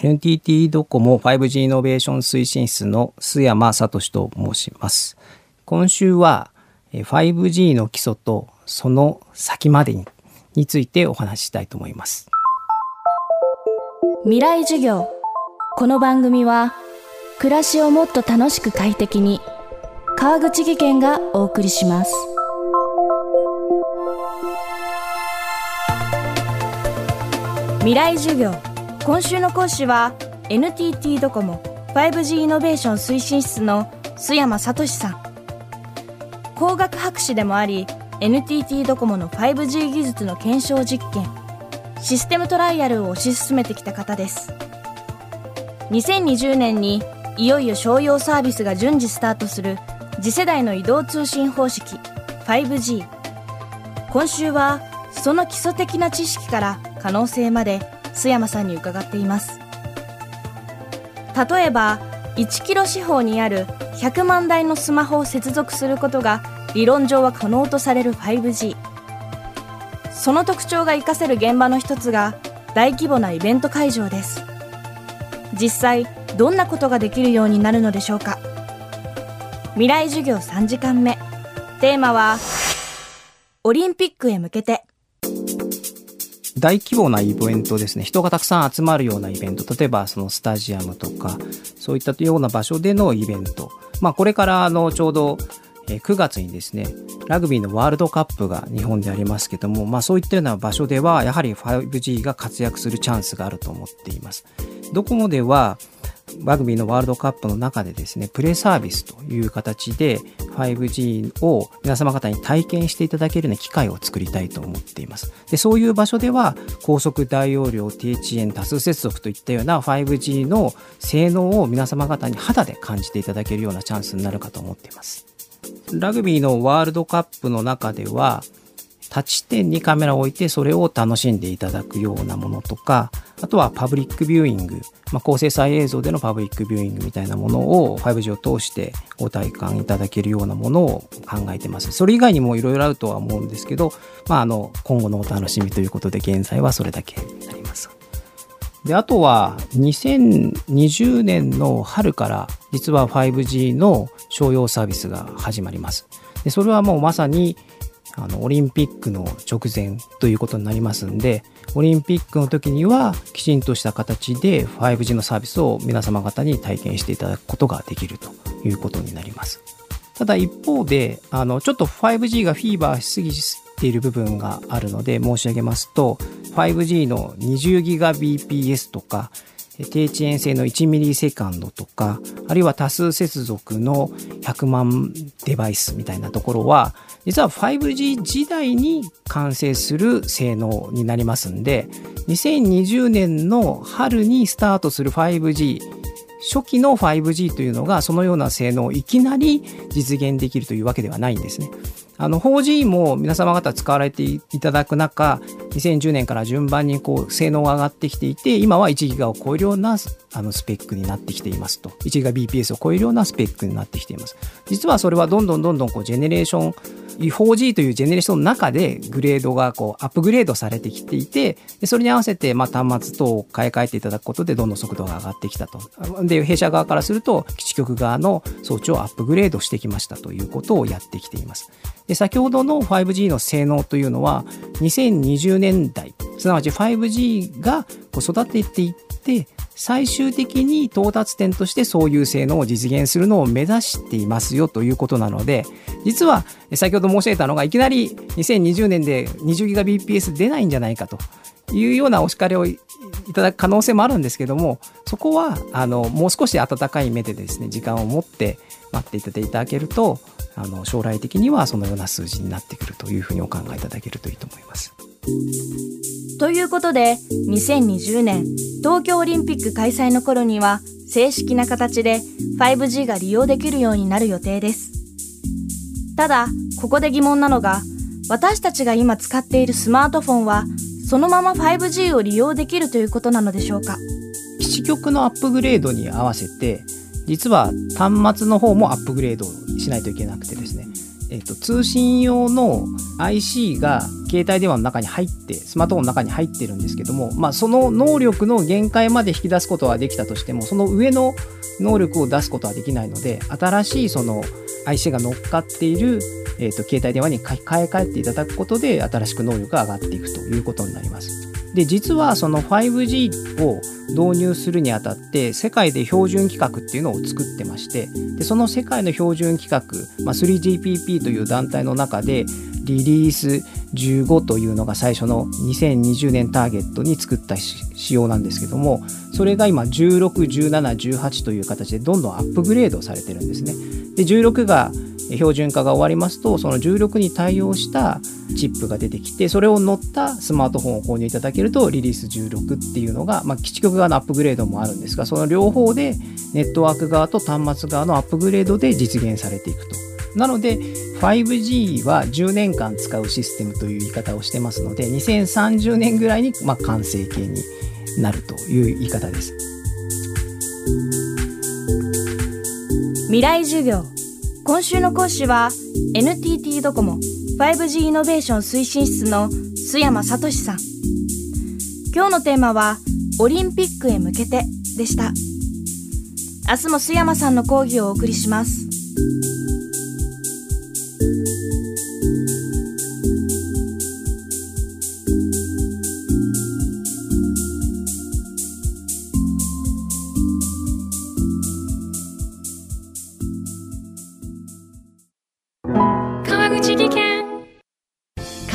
NTT ドコモ 5G イノベーション推進室の須山聡と申します。今週は 5G の基礎とその先までにについてお話ししたいと思います。未来授業この番組は暮らしをもっと楽しく快適に川口義賢がお送りします。未来授業今週の講師は NTT ドコモ 5G イノベーション推進室の須山聡さん。工学博士でもあり NTT ドコモの 5G 技術の検証実験システムトライアルを推し進めてきた方です。2020年にいよいよ商用サービスが順次スタートする次世代の移動通信方式 5G 今週はその基礎的な知識から可能性まで須山さんに伺っています。例えば1キロ四方にある100万台のスマホを接続することが理論上は可能とされる 5G その特徴が活かせる現場の一つが大規模なイベント会場です。実際どんなことができるようになるのでしょうか。未来授業3時間目。テーマはオリンピックへ向けて。大規模なイベントですね。人がたくさん集まるようなイベント。例えばそのスタジアムとかそういったような場所でのイベント。まあこれからあのちょうど9月にですねラグビーのワールドカップが日本でありますけども、まあ、そういったような場所ではやはり 5G が活躍するチャンスがあると思っています。ドコモではラグビーのワールドカップの中でですね、プレサービスという形で 5G を皆様方に体験していただけるような機会を作りたいと思っています。で、そういう場所では高速大容量低遅延多数接続といったような 5G の性能を皆様方に肌で感じていただけるようなチャンスになるかと思っています。ラグビーのワールドカップの中では立ち点にカメラを置いてそれを楽しんでいただくようなものとかあとはパブリックビューイング、まあ、高精細映像でのパブリックビューイングみたいなものを 5G を通してご体感いただけるようなものを考えてます。それ以外にもいろいろあるとは思うんですけど、まあ、あの今後のお楽しみということで現在はそれだけになります。であとは2020年の春から実は 5G の商用サービスが始まります。でそれはもうまさにあのオリンピックの直前ということになりますんでオリンピックの時にはきちんとした形で 5G のサービスを皆様方に体験していただくことができるということになります。ただ一方であのちょっと 5G がフィーバーしすぎている部分があるので申し上げますと 5G の 20GBps とか低遅延性の1ミリセカンドとか、あるいは多数接続の100万デバイスみたいなところは、実は 5G 時代に完成する性能になりますんで、2020年の春にスタートする 5G、初期の 5G というのがそのような性能をいきなり実現できるというわけではないんですね。あの 4G も皆様方使われていただく中2010年から順番にこう性能が上がってきていて今は1ギガを超えるようなあのスペックになってきていますと。1ギガ BPS を超えるようなスペックになってきています。実はそれはどんどんどんどんこうジェネレーション 4G というジェネレーションの中でグレードがこうアップグレードされてきていてでそれに合わせてまあ端末等を買い替えていただくことでどんどん速度が上がってきたと。で弊社側からすると基地局側の装置をアップグレードしてきましたということをやってきています。で先ほどの 5G の性能というのは2020年代すなわち 5G がこう育てていって最終的に到達点としてそういう性能を実現するのを目指していますよということなので実は先ほど申し上げたのがいきなり2020年で 20Gbps 出ないんじゃないかというようなお叱りをいただく可能性もあるんですけどもそこはあのもう少し温かい目でですね時間を持って待っていただけるとあの将来的にはそのような数字になってくるというふうにお考えいただけるといいと思います。ということで2020年東京オリンピック開催の頃には正式な形で 5G が利用できるようになる予定です。ただここで疑問なのが私たちが今使っているスマートフォンはそのまま 5G を利用できるということなのでしょうか？基地局のアップグレードに合わせて実は端末の方もアップグレードしないといけなくてですねえっと、通信用の IC が携帯電話の中に入ってスマートフォンの中に入ってるんですけども、まあ、その能力の限界まで引き出すことはできたとしてもその上の能力を出すことはできないので新しいその IC が乗っかっている、えっと、携帯電話に買い替えていただくことで新しく能力が上がっていくということになります。で実はその 5G を導入するにあたって世界で標準規格っていうのを作ってましてでその世界の標準規格、まあ、3GPP という団体の中でリリース15というのが最初の2020年ターゲットに作った仕様なんですけどもそれが今161718という形でどんどんアップグレードされてるんですね。で16が標準化が終わりますとその16に対応したチップが出てきてそれを乗ったスマートフォンを購入いただけるとリリース16っていうのが、まあ、基地局側のアップグレードもあるんですがその両方でネットワーク側と端末側のアップグレードで実現されていくと。なので 5G は10年間使うシステムという言い方をしてますので2030年ぐらいにま完成形になるという言い方です。未来授業今週の講師は NTT ドコモ 5G イノベーション推進室の須山聡さん。今日のテーマはオリンピックへ向けてでした。明日も須山さんの講義をお送りします。